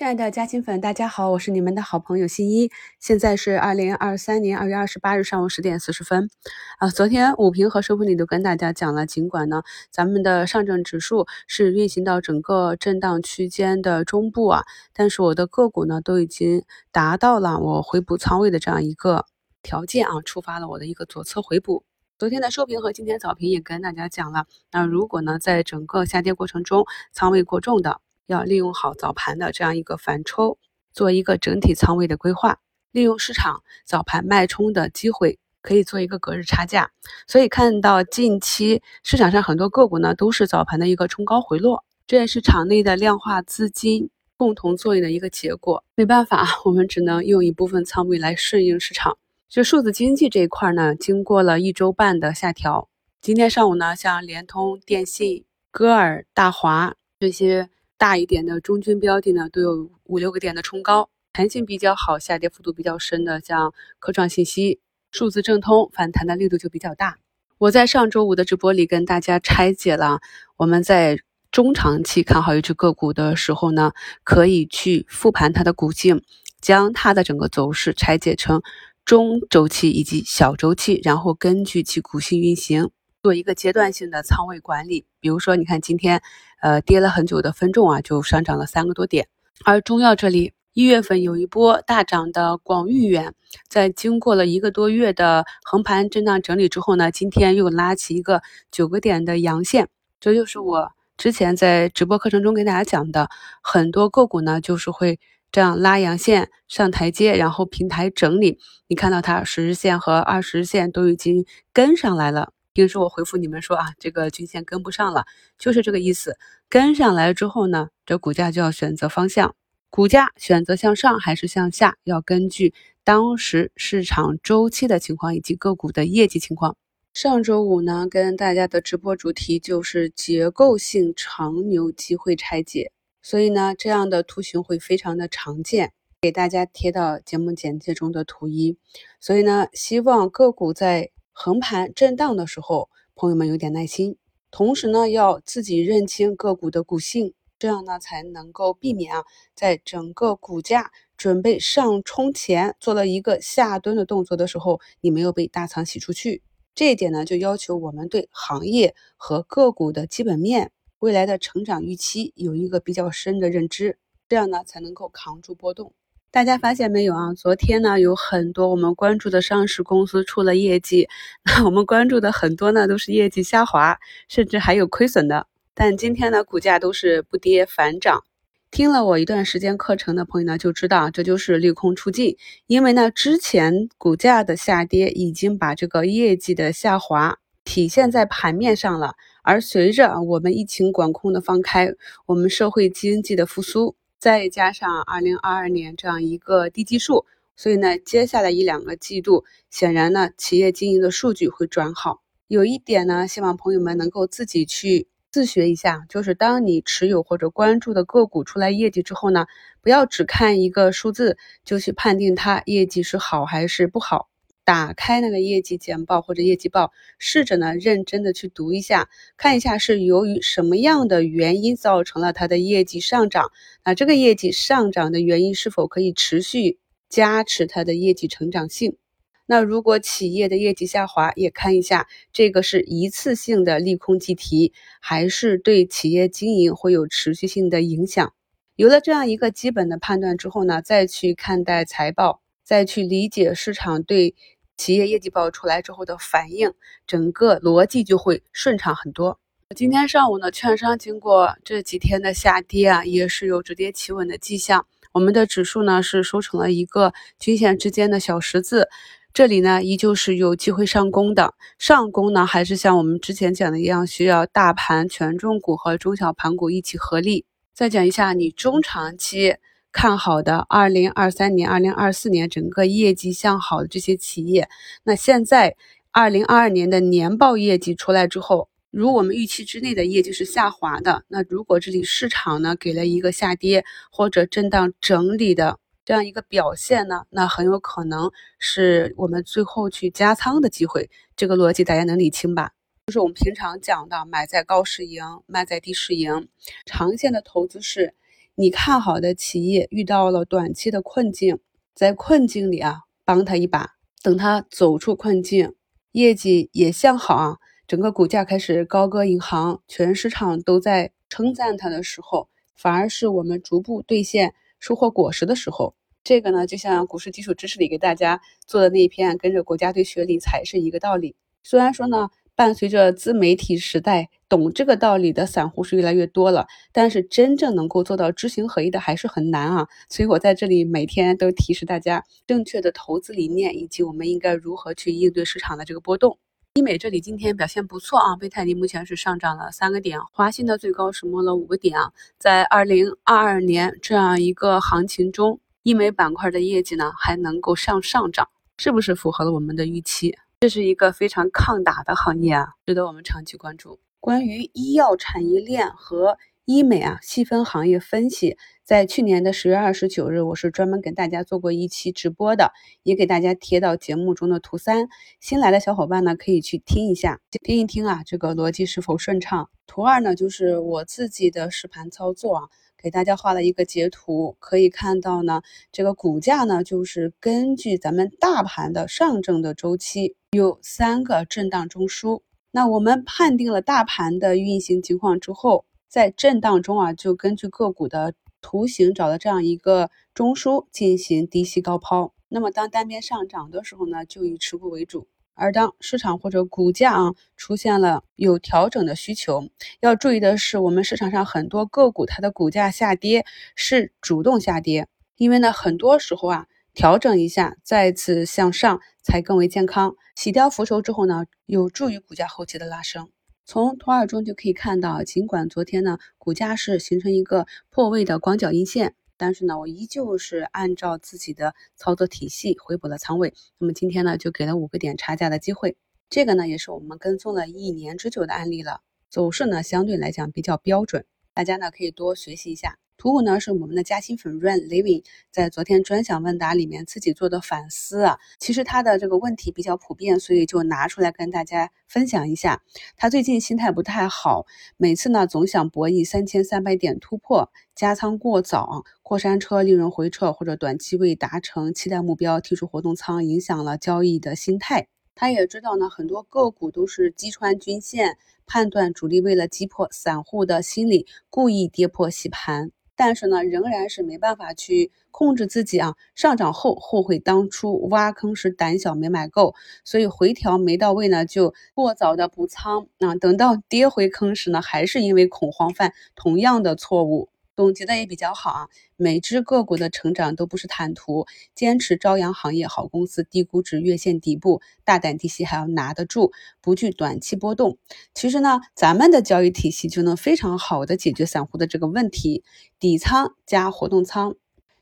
亲爱的嘉兴粉，大家好，我是你们的好朋友新一。现在是二零二三年二月二十八日上午十点四十分。啊，昨天午评和收评里都跟大家讲了，尽管呢，咱们的上证指数是运行到整个震荡区间的中部啊，但是我的个股呢都已经达到了我回补仓位的这样一个条件啊，触发了我的一个左侧回补。昨天的收评和今天早评也跟大家讲了，那如果呢在整个下跌过程中仓位过重的。要利用好早盘的这样一个反抽，做一个整体仓位的规划，利用市场早盘脉冲的机会，可以做一个隔日差价。所以看到近期市场上很多个股呢，都是早盘的一个冲高回落，这也是场内的量化资金共同作用的一个结果。没办法，我们只能用一部分仓位来顺应市场。就数字经济这一块呢，经过了一周半的下调，今天上午呢，像联通、电信、歌尔、大华这些。大一点的中军标的呢，都有五六个点的冲高，弹性比较好，下跌幅度比较深的，像科创信息、数字正通，反弹的力度就比较大。我在上周五的直播里跟大家拆解了，我们在中长期看好一只个股的时候呢，可以去复盘它的股性，将它的整个走势拆解成中周期以及小周期，然后根据其股性运行。做一个阶段性的仓位管理，比如说，你看今天，呃，跌了很久的分众啊，就上涨了三个多点。而中药这里，一月份有一波大涨的广誉远，在经过了一个多月的横盘震荡整理之后呢，今天又拉起一个九个点的阳线。这就是我之前在直播课程中给大家讲的，很多个股呢，就是会这样拉阳线上台阶，然后平台整理。你看到它十日线和二十日线都已经跟上来了。平时我回复你们说啊，这个均线跟不上了，就是这个意思。跟上来之后呢，这股价就要选择方向，股价选择向上还是向下，要根据当时市场周期的情况以及个股的业绩情况。上周五呢，跟大家的直播主题就是结构性长牛机会拆解，所以呢，这样的图形会非常的常见，给大家贴到节目简介中的图一。所以呢，希望个股在横盘震荡的时候，朋友们有点耐心，同时呢，要自己认清个股的股性，这样呢才能够避免啊，在整个股价准备上冲前做了一个下蹲的动作的时候，你没有被大仓洗出去。这一点呢，就要求我们对行业和个股的基本面、未来的成长预期有一个比较深的认知，这样呢才能够扛住波动。大家发现没有啊？昨天呢，有很多我们关注的上市公司出了业绩，那我们关注的很多呢都是业绩下滑，甚至还有亏损的。但今天呢，股价都是不跌反涨。听了我一段时间课程的朋友呢，就知道这就是利空出尽。因为呢，之前股价的下跌已经把这个业绩的下滑体现在盘面上了，而随着我们疫情管控的放开，我们社会经济的复苏。再加上二零二二年这样一个低基数，所以呢，接下来一两个季度，显然呢，企业经营的数据会转好。有一点呢，希望朋友们能够自己去自学一下，就是当你持有或者关注的个股出来业绩之后呢，不要只看一个数字就去判定它业绩是好还是不好。打开那个业绩简报或者业绩报，试着呢认真的去读一下，看一下是由于什么样的原因造成了它的业绩上涨。那这个业绩上涨的原因是否可以持续加持它的业绩成长性？那如果企业的业绩下滑，也看一下这个是一次性的利空计提，还是对企业经营会有持续性的影响？有了这样一个基本的判断之后呢，再去看待财报。再去理解市场对企业业绩报出来之后的反应，整个逻辑就会顺畅很多。今天上午呢，券商经过这几天的下跌啊，也是有止跌企稳的迹象。我们的指数呢是收成了一个均线之间的小十字，这里呢依旧是有机会上攻的。上攻呢还是像我们之前讲的一样，需要大盘权重股和中小盘股一起合力。再讲一下你中长期。看好的，二零二三年、二零二四年整个业绩向好的这些企业，那现在二零二二年的年报业绩出来之后，如我们预期之内的业绩是下滑的，那如果这里市场呢给了一个下跌或者震荡整理的这样一个表现呢，那很有可能是我们最后去加仓的机会。这个逻辑大家能理清吧？就是我们平常讲的买在高市盈，卖在低市盈，长线的投资是。你看好的企业遇到了短期的困境，在困境里啊，帮他一把，等他走出困境，业绩也向好啊，整个股价开始高歌银行，全市场都在称赞他的时候，反而是我们逐步兑现收获果实的时候。这个呢，就像股市基础知识里给大家做的那一篇，跟着国家队学理财是一个道理。虽然说呢。伴随着自媒体时代，懂这个道理的散户是越来越多了，但是真正能够做到知行合一的还是很难啊。所以我在这里每天都提示大家正确的投资理念，以及我们应该如何去应对市场的这个波动。医美这里今天表现不错啊，贝泰尼目前是上涨了三个点，华信的最高是摸了五个点啊。在二零二二年这样一个行情中，医美板块的业绩呢还能够上上涨，是不是符合了我们的预期？这是一个非常抗打的行业啊，值得我们长期关注。关于医药产业链和医美啊细分行业分析，在去年的十月二十九日，我是专门给大家做过一期直播的，也给大家贴到节目中的图三。新来的小伙伴呢，可以去听一下，听一听啊，这个逻辑是否顺畅。图二呢，就是我自己的实盘操作啊。给大家画了一个截图，可以看到呢，这个股价呢，就是根据咱们大盘的上证的周期，有三个震荡中枢。那我们判定了大盘的运行情况之后，在震荡中啊，就根据个股的图形找到这样一个中枢进行低吸高抛。那么当单边上涨的时候呢，就以持股为主。而当市场或者股价啊出现了有调整的需求，要注意的是，我们市场上很多个股它的股价下跌是主动下跌，因为呢很多时候啊调整一下再次向上才更为健康。洗掉浮筹之后呢，有助于股价后期的拉升。从图二中就可以看到，尽管昨天呢股价是形成一个破位的广角阴线。但是呢，我依旧是按照自己的操作体系回补了仓位。那么今天呢，就给了五个点差价的机会。这个呢，也是我们跟踪了一年之久的案例了，走势呢相对来讲比较标准，大家呢可以多学习一下。图五呢是我们的嘉兴粉 Run Living 在昨天专享问答里面自己做的反思啊，其实他的这个问题比较普遍，所以就拿出来跟大家分享一下。他最近心态不太好，每次呢总想博弈三千三百点突破，加仓过早，过山车利润回撤或者短期未达成期待目标提出活动仓，影响了交易的心态。他也知道呢，很多个股都是击穿均线，判断主力为了击破散户的心理，故意跌破洗盘。但是呢，仍然是没办法去控制自己啊。上涨后后悔当初挖坑时胆小没买够，所以回调没到位呢，就过早的补仓啊。等到跌回坑时呢，还是因为恐慌犯同样的错误。总结的也比较好啊，每只个股的成长都不是坦途，坚持朝阳行业好公司，低估值月线底部，大胆低吸还要拿得住，不惧短期波动。其实呢，咱们的交易体系就能非常好的解决散户的这个问题，底仓加活动仓，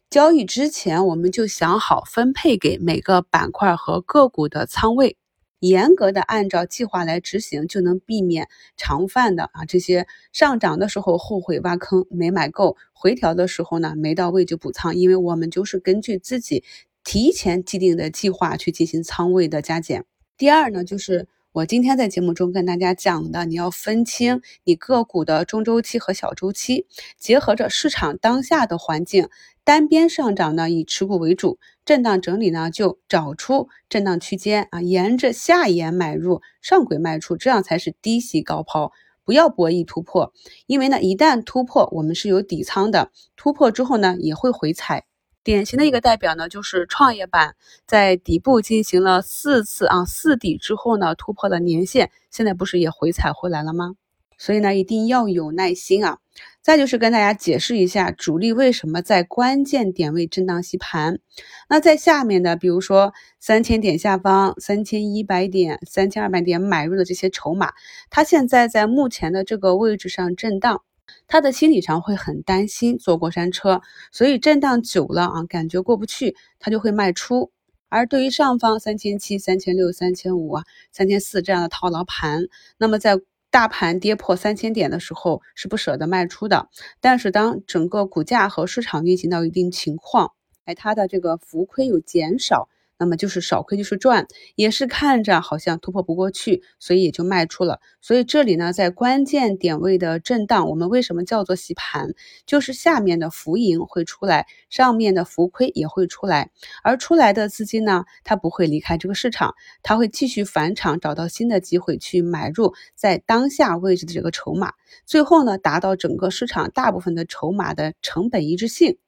交易之前我们就想好分配给每个板块和个股的仓位。严格的按照计划来执行，就能避免常犯的啊这些上涨的时候后悔挖坑没买够，回调的时候呢没到位就补仓，因为我们就是根据自己提前既定的计划去进行仓位的加减。第二呢，就是我今天在节目中跟大家讲的，你要分清你个股的中周期和小周期，结合着市场当下的环境。单边上涨呢，以持股为主；震荡整理呢，就找出震荡区间啊，沿着下沿买入，上轨卖出，这样才是低吸高抛。不要博弈突破，因为呢，一旦突破，我们是有底仓的。突破之后呢，也会回踩。典型的一个代表呢，就是创业板在底部进行了四次啊四底之后呢，突破了年线，现在不是也回踩回来了吗？所以呢，一定要有耐心啊。再就是跟大家解释一下，主力为什么在关键点位震荡吸盘。那在下面的，比如说三千点下方、三千一百点、三千二百点买入的这些筹码，它现在在目前的这个位置上震荡，他的心理上会很担心坐过山车，所以震荡久了啊，感觉过不去，他就会卖出。而对于上方三千七、三千六、三千五啊、三千四这样的套牢盘，那么在大盘跌破三千点的时候是不舍得卖出的，但是当整个股价和市场运行到一定情况，哎，它的这个浮亏有减少，那么就是少亏就是赚，也是看着好像突破不过去，所以也就卖出了。所以这里呢，在关键点位的震荡，我们为什么叫做洗盘？就是下面的浮盈会出来，上面的浮亏也会出来，而出来的资金呢，它不会离开这个市场，它会继续返场，找到新的机会去买入在当下位置的这个筹码，最后呢，达到整个市场大部分的筹码的成本一致性。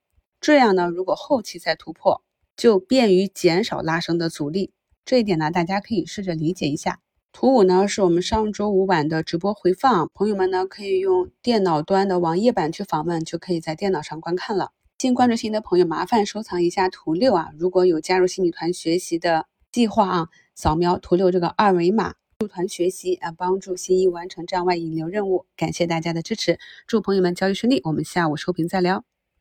这样呢，如果后期再突破。就便于减少拉升的阻力，这一点呢，大家可以试着理解一下。图五呢，是我们上周五晚的直播回放，朋友们呢可以用电脑端的网页版去访问，就可以在电脑上观看了。新关注新的朋友，麻烦收藏一下图六啊。如果有加入新米团学习的计划啊，扫描图六这个二维码入团学习啊，帮助新一完成站外引流任务。感谢大家的支持，祝朋友们交易顺利。我们下午收评再聊。